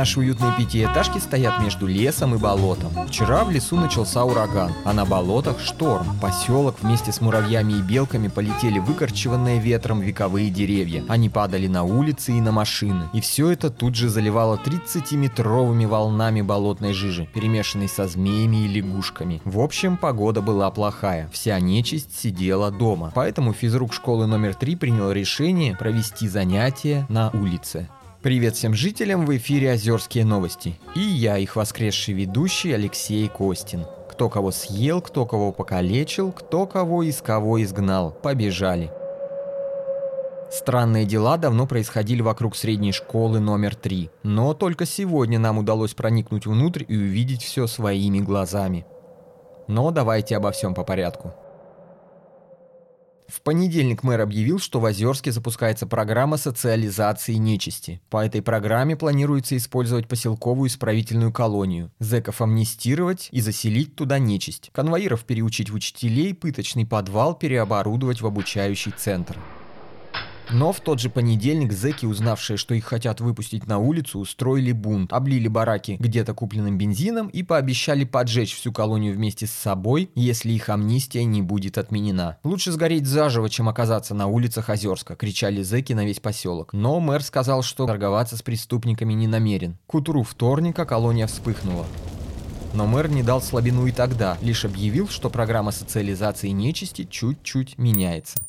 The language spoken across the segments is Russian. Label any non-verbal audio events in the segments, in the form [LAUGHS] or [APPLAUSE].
Наши уютные пятиэтажки стоят между лесом и болотом. Вчера в лесу начался ураган, а на болотах шторм. Поселок вместе с муравьями и белками полетели выкорчеванные ветром вековые деревья. Они падали на улицы и на машины. И все это тут же заливало 30-метровыми волнами болотной жижи, перемешанной со змеями и лягушками. В общем, погода была плохая. Вся нечисть сидела дома. Поэтому физрук школы номер 3 принял решение провести занятия на улице. Привет всем жителям, в эфире Озерские новости. И я, их воскресший ведущий Алексей Костин. Кто кого съел, кто кого покалечил, кто кого из кого изгнал. Побежали. Странные дела давно происходили вокруг средней школы номер 3, но только сегодня нам удалось проникнуть внутрь и увидеть все своими глазами. Но давайте обо всем по порядку. В понедельник мэр объявил, что в Озерске запускается программа социализации нечисти. По этой программе планируется использовать поселковую исправительную колонию, зэков амнистировать и заселить туда нечисть, конвоиров переучить в учителей, пыточный подвал переоборудовать в обучающий центр. Но в тот же понедельник зэки, узнавшие, что их хотят выпустить на улицу, устроили бунт, облили бараки где-то купленным бензином и пообещали поджечь всю колонию вместе с собой, если их амнистия не будет отменена. «Лучше сгореть заживо, чем оказаться на улицах Озерска», — кричали зэки на весь поселок. Но мэр сказал, что торговаться с преступниками не намерен. К утру вторника колония вспыхнула. Но мэр не дал слабину и тогда, лишь объявил, что программа социализации нечисти чуть-чуть меняется.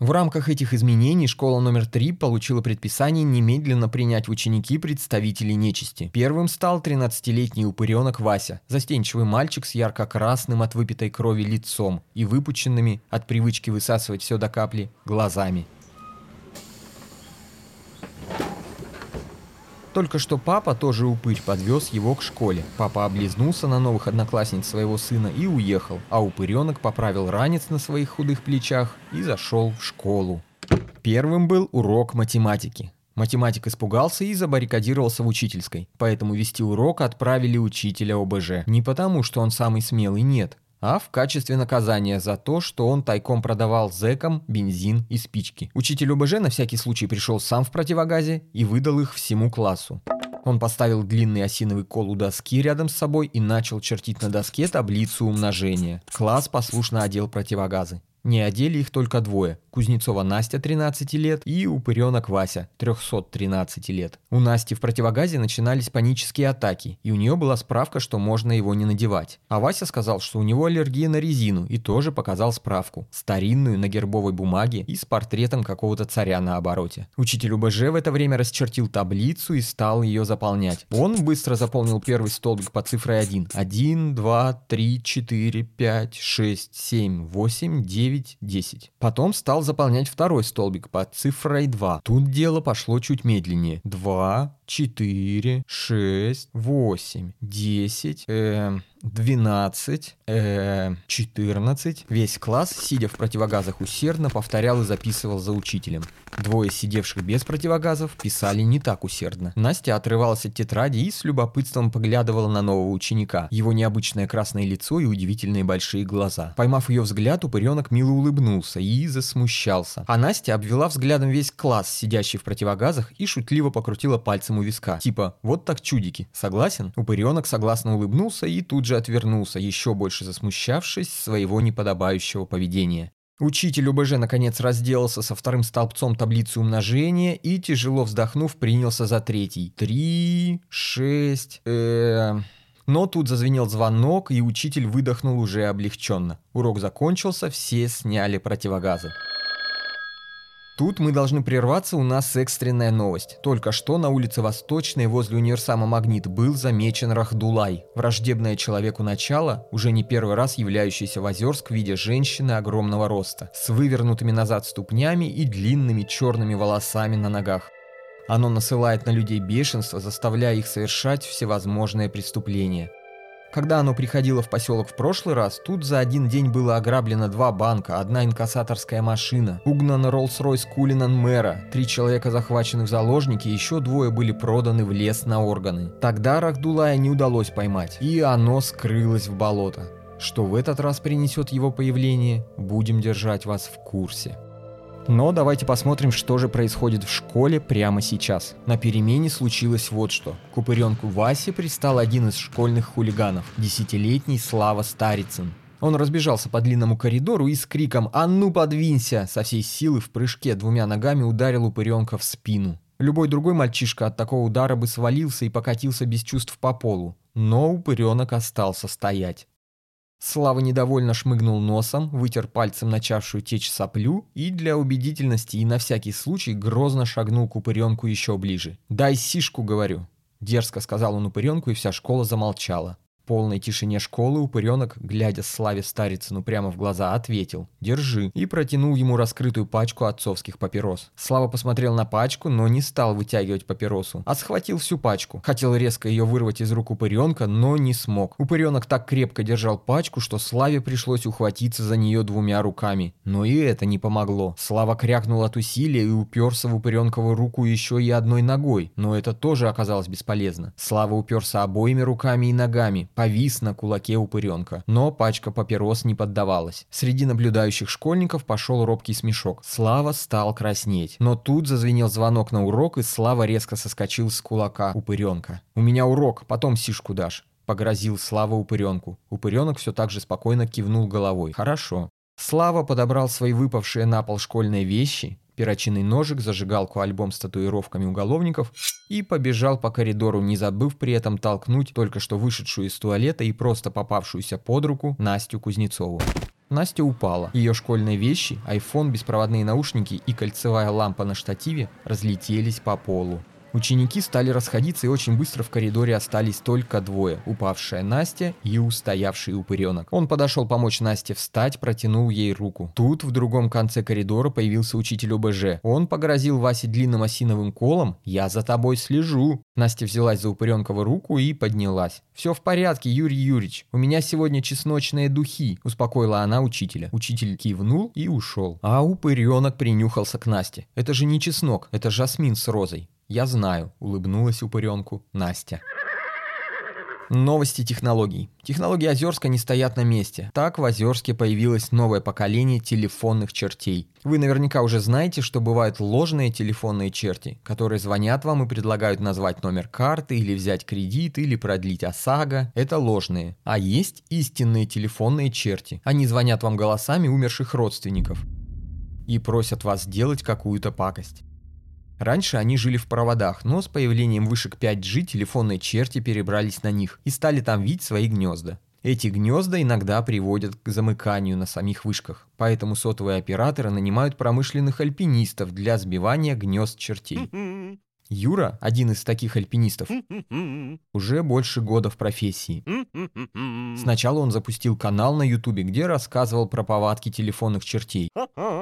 В рамках этих изменений школа номер 3 получила предписание немедленно принять ученики представителей нечисти. Первым стал 13-летний упыренок Вася, застенчивый мальчик с ярко-красным от выпитой крови лицом и выпученными от привычки высасывать все до капли глазами. Только что папа, тоже упырь, подвез его к школе. Папа облизнулся на новых одноклассниц своего сына и уехал, а упыренок поправил ранец на своих худых плечах и зашел в школу. Первым был урок математики. Математик испугался и забаррикадировался в учительской, поэтому вести урок отправили учителя ОБЖ. Не потому, что он самый смелый, нет, а в качестве наказания за то, что он тайком продавал зэкам бензин и спички. Учитель ОБЖ на всякий случай пришел сам в противогазе и выдал их всему классу. Он поставил длинный осиновый кол у доски рядом с собой и начал чертить на доске таблицу умножения. Класс послушно одел противогазы. Не одели их только двое. Кузнецова Настя 13 лет и упыренок Вася 313 лет. У Насти в противогазе начинались панические атаки, и у нее была справка, что можно его не надевать. А Вася сказал, что у него аллергия на резину, и тоже показал справку. Старинную, на гербовой бумаге и с портретом какого-то царя на обороте. Учитель УБЖ в это время расчертил таблицу и стал ее заполнять. Он быстро заполнил первый столбик по цифрой 1. 1, 2, 3, 4, 5, 6, 7, 8, 9, 10. Потом стал стал заполнять второй столбик под цифрой 2. Тут дело пошло чуть медленнее. 2, 4, 6, 8, 10, э, 12, э, 14. Весь класс, сидя в противогазах усердно, повторял и записывал за учителем. Двое сидевших без противогазов писали не так усердно. Настя отрывалась от тетради и с любопытством поглядывала на нового ученика. Его необычное красное лицо и удивительные большие глаза. Поймав ее взгляд, упыренок мило улыбнулся и засмущался. А Настя обвела взглядом весь класс, сидящий в противогазах, и шутливо покрутила пальцем у виска. Типа, вот так чудики. Согласен? Упыренок согласно улыбнулся и тут же отвернулся, еще больше засмущавшись своего неподобающего поведения. Учитель УБЖ наконец разделался со вторым столбцом таблицы умножения и, тяжело вздохнув, принялся за третий. Три, шесть, э... Но тут зазвенел звонок, и учитель выдохнул уже облегченно. Урок закончился, все сняли противогазы. Тут мы должны прерваться, у нас экстренная новость. Только что на улице Восточной возле универсама «Магнит» был замечен Рахдулай, враждебное человеку начало, уже не первый раз являющийся в Озерск в виде женщины огромного роста, с вывернутыми назад ступнями и длинными черными волосами на ногах. Оно насылает на людей бешенство, заставляя их совершать всевозможные преступления – когда оно приходило в поселок в прошлый раз, тут за один день было ограблено два банка, одна инкассаторская машина, угнан Роллс-Ройс Кулинан мэра, три человека захвачены в заложники, еще двое были проданы в лес на органы. Тогда Рахдулая не удалось поймать, и оно скрылось в болото. Что в этот раз принесет его появление, будем держать вас в курсе. Но давайте посмотрим, что же происходит в школе прямо сейчас. На перемене случилось вот что. К упыренку Васе пристал один из школьных хулиганов, десятилетний Слава Старицын. Он разбежался по длинному коридору и с криком «А ну подвинься!» со всей силы в прыжке двумя ногами ударил упыренка в спину. Любой другой мальчишка от такого удара бы свалился и покатился без чувств по полу. Но упыренок остался стоять. Слава недовольно шмыгнул носом, вытер пальцем начавшую течь соплю и для убедительности и на всякий случай грозно шагнул к упыренку еще ближе. «Дай сишку, говорю!» Дерзко сказал он упыренку, и вся школа замолчала полной тишине школы упыренок, глядя Славе Старицыну прямо в глаза, ответил «Держи» и протянул ему раскрытую пачку отцовских папирос. Слава посмотрел на пачку, но не стал вытягивать папиросу, а схватил всю пачку. Хотел резко ее вырвать из рук упыренка, но не смог. Упыренок так крепко держал пачку, что Славе пришлось ухватиться за нее двумя руками. Но и это не помогло. Слава крякнул от усилия и уперся в упыренкову руку еще и одной ногой, но это тоже оказалось бесполезно. Слава уперся обоими руками и ногами, повис на кулаке упыренка. Но пачка папирос не поддавалась. Среди наблюдающих школьников пошел робкий смешок. Слава стал краснеть. Но тут зазвенел звонок на урок, и Слава резко соскочил с кулака упыренка. «У меня урок, потом сишку дашь» погрозил Слава упыренку. Упыренок все так же спокойно кивнул головой. «Хорошо». Слава подобрал свои выпавшие на пол школьные вещи, перочинный ножик, зажигалку, альбом с татуировками уголовников и побежал по коридору, не забыв при этом толкнуть только что вышедшую из туалета и просто попавшуюся под руку Настю Кузнецову. Настя упала. Ее школьные вещи, айфон, беспроводные наушники и кольцевая лампа на штативе разлетелись по полу. Ученики стали расходиться, и очень быстро в коридоре остались только двое – упавшая Настя и устоявший упыренок. Он подошел помочь Насте встать, протянул ей руку. Тут, в другом конце коридора, появился учитель ОБЖ. Он погрозил Васе длинным осиновым колом «Я за тобой слежу». Настя взялась за упыренкову руку и поднялась. «Все в порядке, Юрий Юрьевич. У меня сегодня чесночные духи», – успокоила она учителя. Учитель кивнул и ушел. А упыренок принюхался к Насте. «Это же не чеснок, это жасмин с розой». «Я знаю», — улыбнулась упыренку Настя. Новости технологий. Технологии Озерска не стоят на месте. Так в Озерске появилось новое поколение телефонных чертей. Вы наверняка уже знаете, что бывают ложные телефонные черти, которые звонят вам и предлагают назвать номер карты или взять кредит или продлить ОСАГО. Это ложные. А есть истинные телефонные черти. Они звонят вам голосами умерших родственников и просят вас сделать какую-то пакость. Раньше они жили в проводах, но с появлением вышек 5G телефонные черти перебрались на них и стали там видеть свои гнезда. Эти гнезда иногда приводят к замыканию на самих вышках, поэтому сотовые операторы нанимают промышленных альпинистов для сбивания гнезд чертей. [LAUGHS] Юра, один из таких альпинистов, уже больше года в профессии. Сначала он запустил канал на ютубе, где рассказывал про повадки телефонных чертей.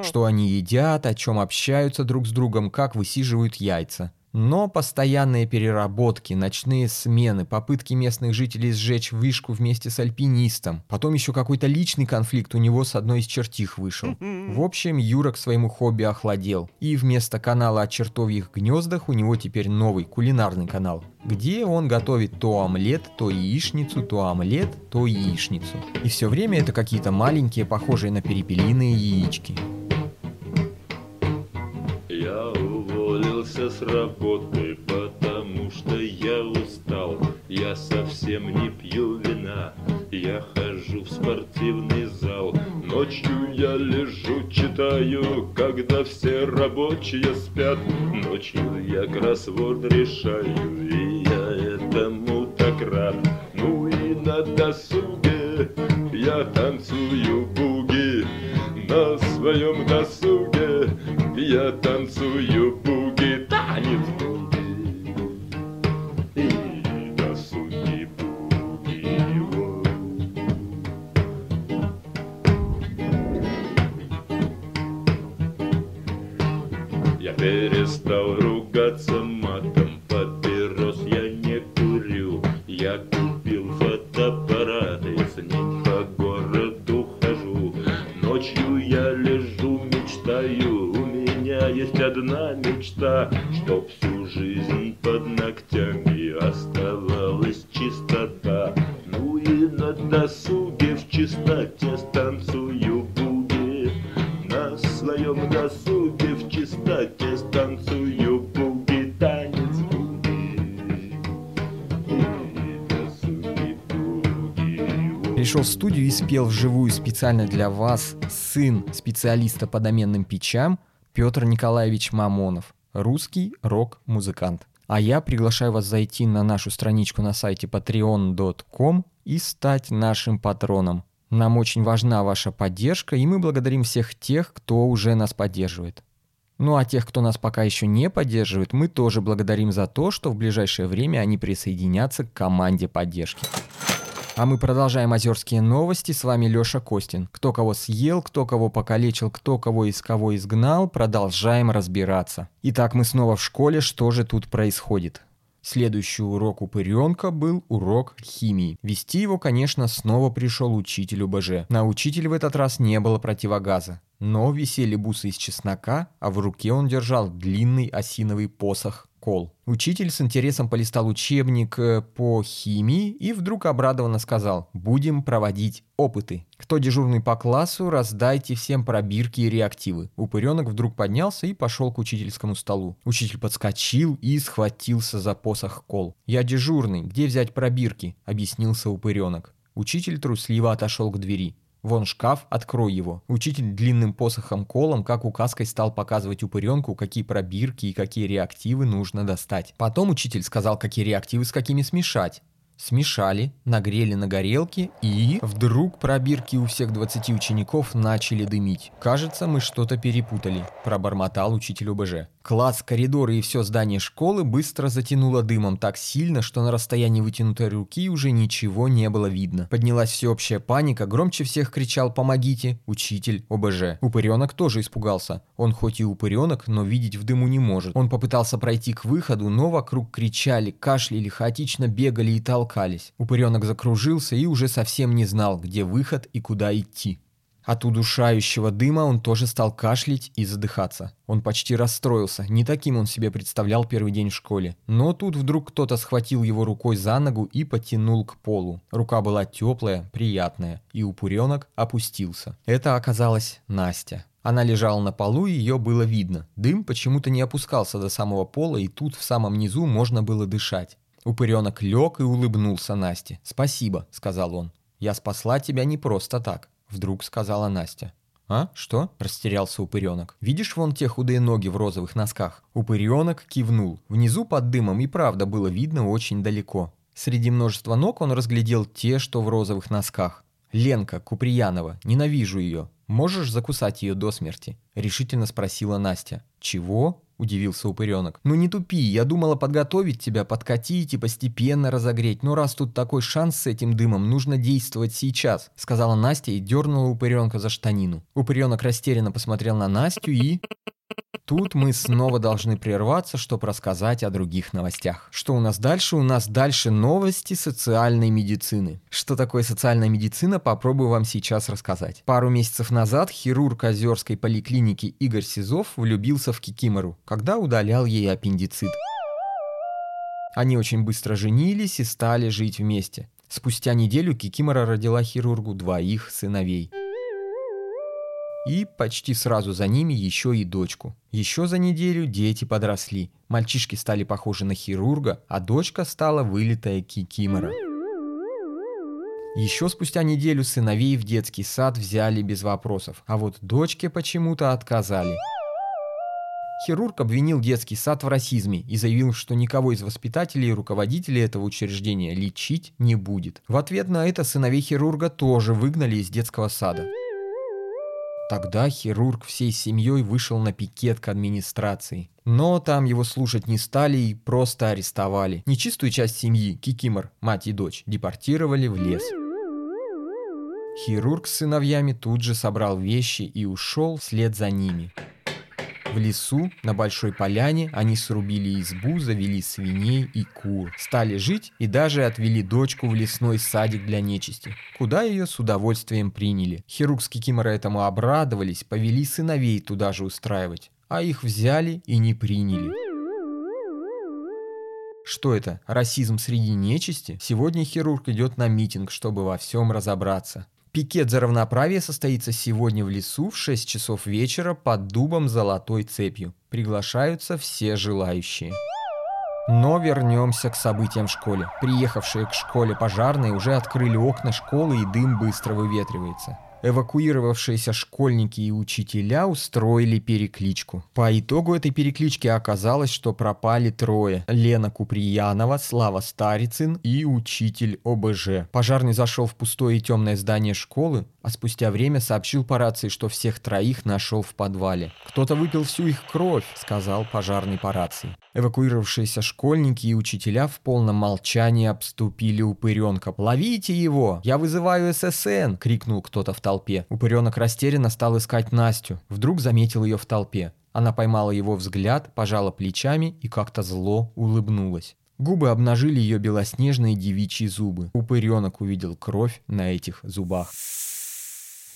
Что они едят, о чем общаются друг с другом, как высиживают яйца. Но постоянные переработки, ночные смены, попытки местных жителей сжечь вышку вместе с альпинистом, потом еще какой-то личный конфликт у него с одной из чертих вышел. [LAUGHS] В общем, Юра к своему хобби охладел. И вместо канала о чертовьих гнездах у него теперь новый кулинарный канал, где он готовит то омлет, то яичницу, то омлет, то яичницу. И все время это какие-то маленькие, похожие на перепелиные яички. С работы, потому что я устал. Я совсем не пью вина, я хожу в спортивный зал. Ночью я лежу, читаю, когда все рабочие спят. Ночью я кроссворд решаю, и я этому так рад. Ну и на досуге я танцую буги на своем досуге. Я танцую буги, на досуге в чистоте станцую буги. На своем досуге в чистоте станцую буги. Танец буги. Досуги, буги. Пришел в студию и спел вживую специально для вас сын специалиста по доменным печам Петр Николаевич Мамонов, русский рок-музыкант. А я приглашаю вас зайти на нашу страничку на сайте patreon.com и стать нашим патроном. Нам очень важна ваша поддержка, и мы благодарим всех тех, кто уже нас поддерживает. Ну а тех, кто нас пока еще не поддерживает, мы тоже благодарим за то, что в ближайшее время они присоединятся к команде поддержки. А мы продолжаем озерские новости. С вами Лёша Костин. Кто кого съел, кто кого покалечил, кто кого из кого изгнал, продолжаем разбираться. Итак, мы снова в школе. Что же тут происходит? Следующий урок упыренка был урок химии. Вести его, конечно, снова пришел учитель УБЖ. На учителя в этот раз не было противогаза. Но висели бусы из чеснока, а в руке он держал длинный осиновый посох кол. Учитель с интересом полистал учебник э, по химии и вдруг обрадованно сказал «Будем проводить опыты. Кто дежурный по классу, раздайте всем пробирки и реактивы». Упыренок вдруг поднялся и пошел к учительскому столу. Учитель подскочил и схватился за посох кол. «Я дежурный, где взять пробирки?» – объяснился упыренок. Учитель трусливо отошел к двери. Вон шкаф, открой его. Учитель длинным посохом-колом, как указкой, стал показывать упыренку, какие пробирки и какие реактивы нужно достать. Потом учитель сказал, какие реактивы с какими смешать. Смешали, нагрели на горелке и... Вдруг пробирки у всех 20 учеников начали дымить. «Кажется, мы что-то перепутали», – пробормотал учитель ОБЖ. Класс, коридоры и все здание школы быстро затянуло дымом так сильно, что на расстоянии вытянутой руки уже ничего не было видно. Поднялась всеобщая паника, громче всех кричал «Помогите!» учитель ОБЖ. Упыренок тоже испугался. Он хоть и упыренок, но видеть в дыму не может. Он попытался пройти к выходу, но вокруг кричали, кашляли, хаотично бегали и толкались. Упыренок закружился и уже совсем не знал, где выход и куда идти. От удушающего дыма он тоже стал кашлять и задыхаться. Он почти расстроился, не таким он себе представлял первый день в школе. Но тут вдруг кто-то схватил его рукой за ногу и потянул к полу. Рука была теплая, приятная, и упыренок опустился. Это оказалась Настя. Она лежала на полу, и ее было видно. Дым почему-то не опускался до самого пола, и тут в самом низу можно было дышать. Упыренок лег и улыбнулся Насте. «Спасибо», — сказал он. «Я спасла тебя не просто так. Вдруг сказала Настя. «А? Что?» – растерялся упыренок. «Видишь вон те худые ноги в розовых носках?» Упыренок кивнул. Внизу под дымом и правда было видно очень далеко. Среди множества ног он разглядел те, что в розовых носках. «Ленка Куприянова, ненавижу ее. Можешь закусать ее до смерти?» – решительно спросила Настя. «Чего?» – удивился упыренок. «Ну не тупи, я думала подготовить тебя, подкатить и постепенно разогреть, но раз тут такой шанс с этим дымом, нужно действовать сейчас», – сказала Настя и дернула упыренка за штанину. Упыренок растерянно посмотрел на Настю и... Тут мы снова должны прерваться, чтобы рассказать о других новостях. Что у нас дальше? У нас дальше новости социальной медицины. Что такое социальная медицина, попробую вам сейчас рассказать. Пару месяцев назад хирург Озерской поликлиники Игорь Сизов влюбился в Кикимору, когда удалял ей аппендицит. Они очень быстро женились и стали жить вместе. Спустя неделю Кикимора родила хирургу двоих сыновей – и почти сразу за ними еще и дочку. Еще за неделю дети подросли. Мальчишки стали похожи на хирурга, а дочка стала вылитая кикимора. Еще спустя неделю сыновей в детский сад взяли без вопросов, а вот дочке почему-то отказали. Хирург обвинил детский сад в расизме и заявил, что никого из воспитателей и руководителей этого учреждения лечить не будет. В ответ на это сыновей хирурга тоже выгнали из детского сада. Тогда хирург всей семьей вышел на пикет к администрации. Но там его слушать не стали и просто арестовали. Нечистую часть семьи, Кикимор, мать и дочь, депортировали в лес. Хирург с сыновьями тут же собрал вещи и ушел вслед за ними. В лесу, на большой поляне, они срубили избу, завели свиней и кур. Стали жить и даже отвели дочку в лесной садик для нечисти, куда ее с удовольствием приняли. Хирург с Кикимора этому обрадовались, повели сыновей туда же устраивать. А их взяли и не приняли. Что это? Расизм среди нечисти? Сегодня хирург идет на митинг, чтобы во всем разобраться. Пикет за равноправие состоится сегодня в лесу в 6 часов вечера под дубом золотой цепью. Приглашаются все желающие. Но вернемся к событиям в школе. Приехавшие к школе пожарные уже открыли окна школы и дым быстро выветривается. Эвакуировавшиеся школьники и учителя устроили перекличку. По итогу этой переклички оказалось, что пропали трое. Лена Куприянова, Слава Старицын и учитель ОБЖ. Пожарный зашел в пустое и темное здание школы, а спустя время сообщил по рации, что всех троих нашел в подвале. «Кто-то выпил всю их кровь», — сказал пожарный по рации. Эвакуировавшиеся школьники и учителя в полном молчании обступили упыренка. «Ловите его! Я вызываю ССН!» — крикнул кто-то в толпе. Упыренок растерянно стал искать Настю. Вдруг заметил ее в толпе. Она поймала его взгляд, пожала плечами и как-то зло улыбнулась. Губы обнажили ее белоснежные девичьи зубы. Упыренок увидел кровь на этих зубах.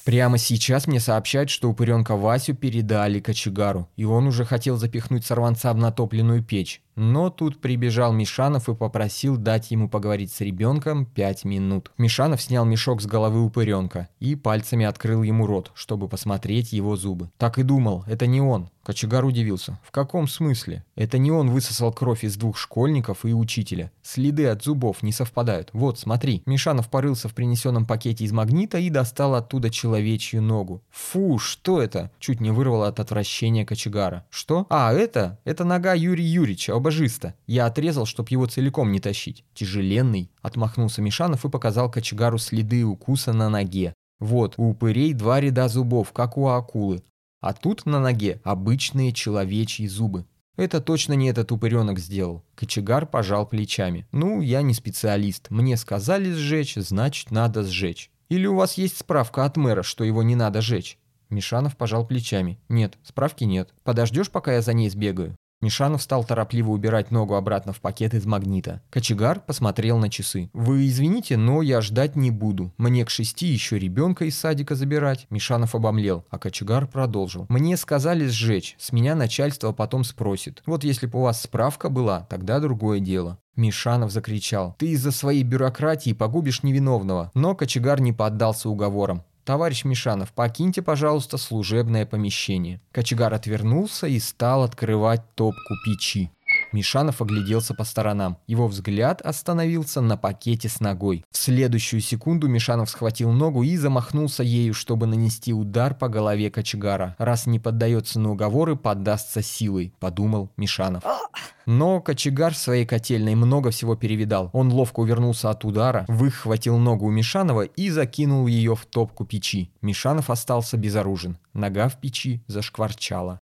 Прямо сейчас мне сообщают, что упыренка Васю передали кочегару, и он уже хотел запихнуть сорванца в натопленную печь. Но тут прибежал Мишанов и попросил дать ему поговорить с ребенком пять минут. Мишанов снял мешок с головы упыренка и пальцами открыл ему рот, чтобы посмотреть его зубы. Так и думал, это не он. Кочегар удивился. В каком смысле? Это не он высосал кровь из двух школьников и учителя. Следы от зубов не совпадают. Вот, смотри. Мишанов порылся в принесенном пакете из магнита и достал оттуда человечью ногу. Фу, что это? Чуть не вырвало от отвращения кочегара. Что? А, это? Это нога Юрия Юрьевича, абажиста. Я отрезал, чтоб его целиком не тащить. Тяжеленный. Отмахнулся Мишанов и показал кочегару следы укуса на ноге. Вот, у упырей два ряда зубов, как у акулы. А тут на ноге обычные человечьи зубы. Это точно не этот упыренок сделал. Кочегар пожал плечами. Ну, я не специалист. Мне сказали сжечь, значит надо сжечь. Или у вас есть справка от мэра, что его не надо жечь? Мишанов пожал плечами. Нет, справки нет. Подождешь, пока я за ней сбегаю? Мишанов стал торопливо убирать ногу обратно в пакет из магнита. Кочегар посмотрел на часы. «Вы извините, но я ждать не буду. Мне к шести еще ребенка из садика забирать». Мишанов обомлел, а кочегар продолжил. «Мне сказали сжечь. С меня начальство потом спросит. Вот если бы у вас справка была, тогда другое дело». Мишанов закричал. «Ты из-за своей бюрократии погубишь невиновного». Но кочегар не поддался уговорам. «Товарищ Мишанов, покиньте, пожалуйста, служебное помещение». Кочегар отвернулся и стал открывать топку печи. Мишанов огляделся по сторонам. Его взгляд остановился на пакете с ногой. В следующую секунду Мишанов схватил ногу и замахнулся ею, чтобы нанести удар по голове кочегара. Раз не поддается на уговоры, поддастся силой, подумал Мишанов. Но кочегар в своей котельной много всего перевидал. Он ловко увернулся от удара, выхватил ногу у Мишанова и закинул ее в топку печи. Мишанов остался безоружен. Нога в печи зашкварчала.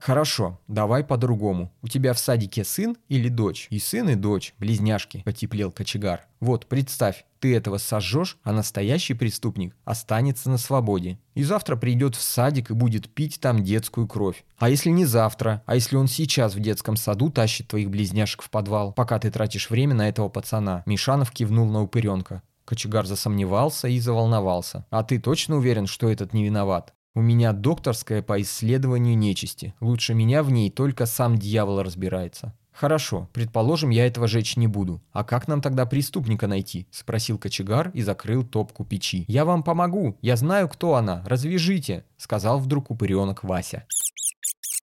«Хорошо, давай по-другому. У тебя в садике сын или дочь? И сын, и дочь, близняшки», – потеплел кочегар. «Вот, представь, ты этого сожжешь, а настоящий преступник останется на свободе. И завтра придет в садик и будет пить там детскую кровь. А если не завтра, а если он сейчас в детском саду тащит твоих близняшек в подвал, пока ты тратишь время на этого пацана?» Мишанов кивнул на упыренка. Кочегар засомневался и заволновался. «А ты точно уверен, что этот не виноват?» У меня докторская по исследованию нечисти. Лучше меня в ней только сам дьявол разбирается. Хорошо, предположим, я этого жечь не буду. А как нам тогда преступника найти? Спросил кочегар и закрыл топку печи. Я вам помогу, я знаю, кто она, развяжите, сказал вдруг упыренок Вася.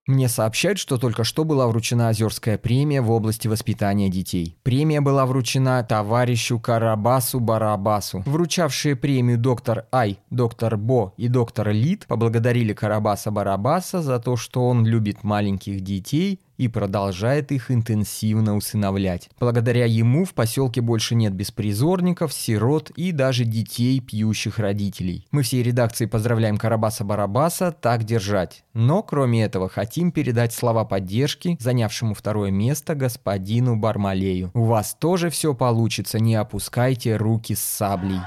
Мне сообщают, что только что была вручена Озерская премия в области воспитания детей. Премия была вручена товарищу Карабасу Барабасу. Вручавшие премию доктор Ай, доктор Бо и доктор Лид поблагодарили Карабаса Барабаса за то, что он любит маленьких детей и продолжает их интенсивно усыновлять. Благодаря ему в поселке больше нет беспризорников, сирот и даже детей пьющих родителей. Мы всей редакции поздравляем Карабаса-Барабаса так держать. Но кроме этого хотим передать слова поддержки занявшему второе место господину Бармалею. У вас тоже все получится, не опускайте руки с саблей.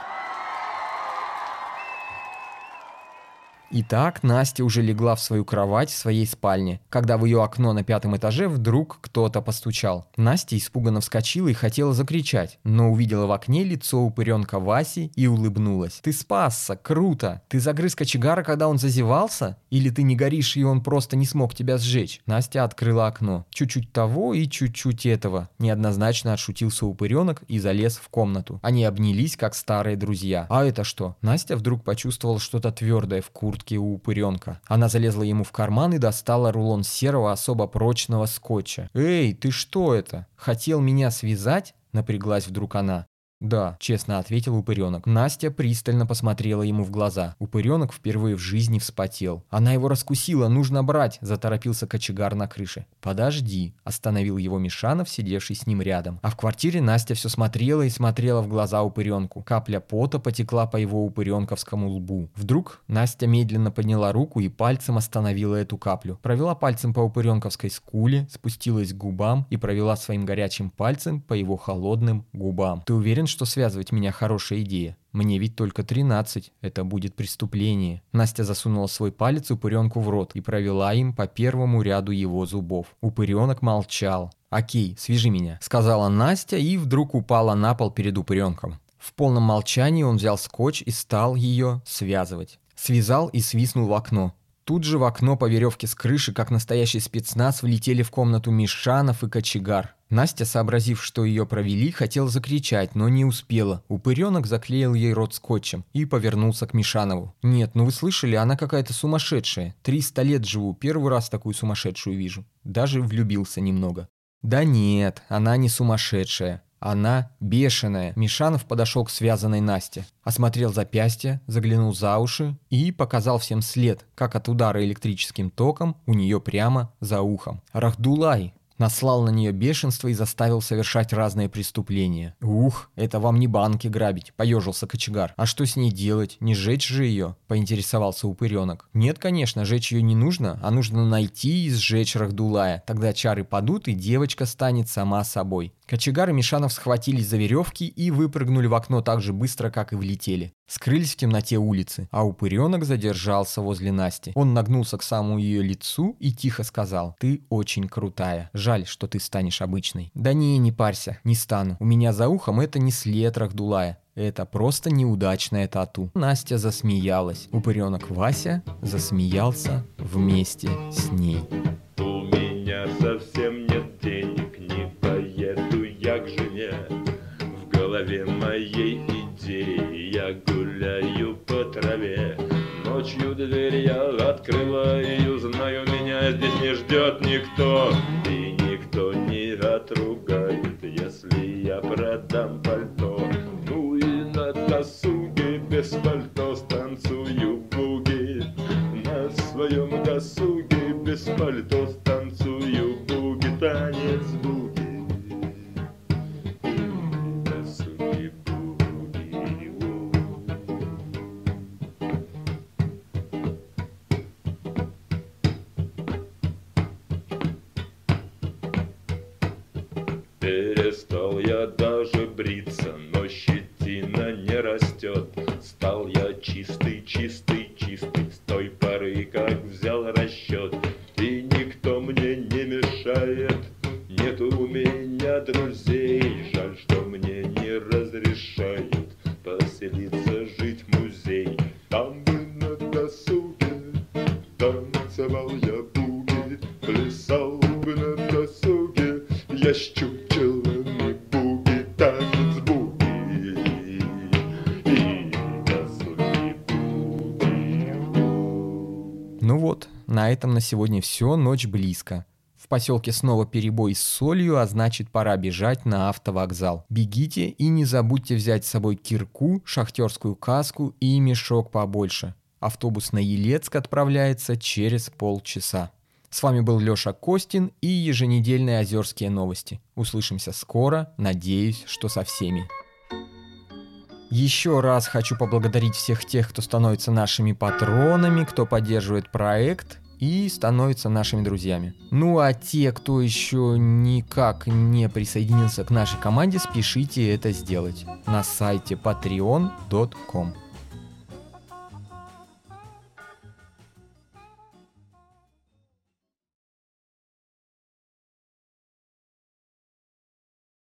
Итак, Настя уже легла в свою кровать в своей спальне, когда в ее окно на пятом этаже вдруг кто-то постучал. Настя испуганно вскочила и хотела закричать, но увидела в окне лицо упыренка Васи и улыбнулась. «Ты спасся! Круто! Ты загрыз кочегара, когда он зазевался? Или ты не горишь, и он просто не смог тебя сжечь?» Настя открыла окно. Чуть-чуть того и чуть-чуть этого. Неоднозначно отшутился упыренок и залез в комнату. Они обнялись, как старые друзья. А это что? Настя вдруг почувствовала что-то твердое в куртке куртке у упыренка. Она залезла ему в карман и достала рулон серого особо прочного скотча. «Эй, ты что это? Хотел меня связать?» Напряглась вдруг она. «Да», — честно ответил упыренок. Настя пристально посмотрела ему в глаза. Упыренок впервые в жизни вспотел. «Она его раскусила, нужно брать!» — заторопился кочегар на крыше. «Подожди!» — остановил его Мишанов, сидевший с ним рядом. А в квартире Настя все смотрела и смотрела в глаза упыренку. Капля пота потекла по его упыренковскому лбу. Вдруг Настя медленно подняла руку и пальцем остановила эту каплю. Провела пальцем по упыренковской скуле, спустилась к губам и провела своим горячим пальцем по его холодным губам. «Ты уверен, что связывать меня хорошая идея. Мне ведь только 13, это будет преступление. Настя засунула свой палец упыренку в рот и провела им по первому ряду его зубов. Упыренок молчал. «Окей, свяжи меня», — сказала Настя и вдруг упала на пол перед упыренком. В полном молчании он взял скотч и стал ее связывать. Связал и свистнул в окно. Тут же в окно по веревке с крыши, как настоящий спецназ, влетели в комнату Мишанов и Кочегар. Настя, сообразив, что ее провели, хотела закричать, но не успела. Упыренок заклеил ей рот скотчем и повернулся к Мишанову. «Нет, ну вы слышали, она какая-то сумасшедшая. Триста лет живу, первый раз такую сумасшедшую вижу. Даже влюбился немного». «Да нет, она не сумасшедшая. Она бешеная. Мишанов подошел к связанной Насте, осмотрел запястье, заглянул за уши и показал всем след, как от удара электрическим током у нее прямо за ухом. «Рахдулай, наслал на нее бешенство и заставил совершать разные преступления. «Ух, это вам не банки грабить», — поежился кочегар. «А что с ней делать? Не сжечь же ее?» — поинтересовался упыренок. «Нет, конечно, жечь ее не нужно, а нужно найти и сжечь Рахдулая. Тогда чары падут, и девочка станет сама собой». Кочегар и Мишанов схватились за веревки и выпрыгнули в окно так же быстро, как и влетели. Скрылись в темноте улицы, а упыренок задержался возле Насти. Он нагнулся к самому ее лицу и тихо сказал «Ты очень крутая. Жаль, что ты станешь обычной». «Да не, не парься, не стану. У меня за ухом это не след Рахдулая. Это просто неудачная тату. Настя засмеялась. Упыренок Вася засмеялся вместе с ней. У меня совсем Перестал я даже бриться, сегодня все, ночь близко. В поселке снова перебой с солью, а значит пора бежать на автовокзал. Бегите и не забудьте взять с собой кирку, шахтерскую каску и мешок побольше. Автобус на Елецк отправляется через полчаса. С вами был Лёша Костин и еженедельные Озерские новости. Услышимся скоро, надеюсь, что со всеми. Еще раз хочу поблагодарить всех тех, кто становится нашими патронами, кто поддерживает проект и становится нашими друзьями. Ну а те, кто еще никак не присоединился к нашей команде, спешите это сделать на сайте patreon.com.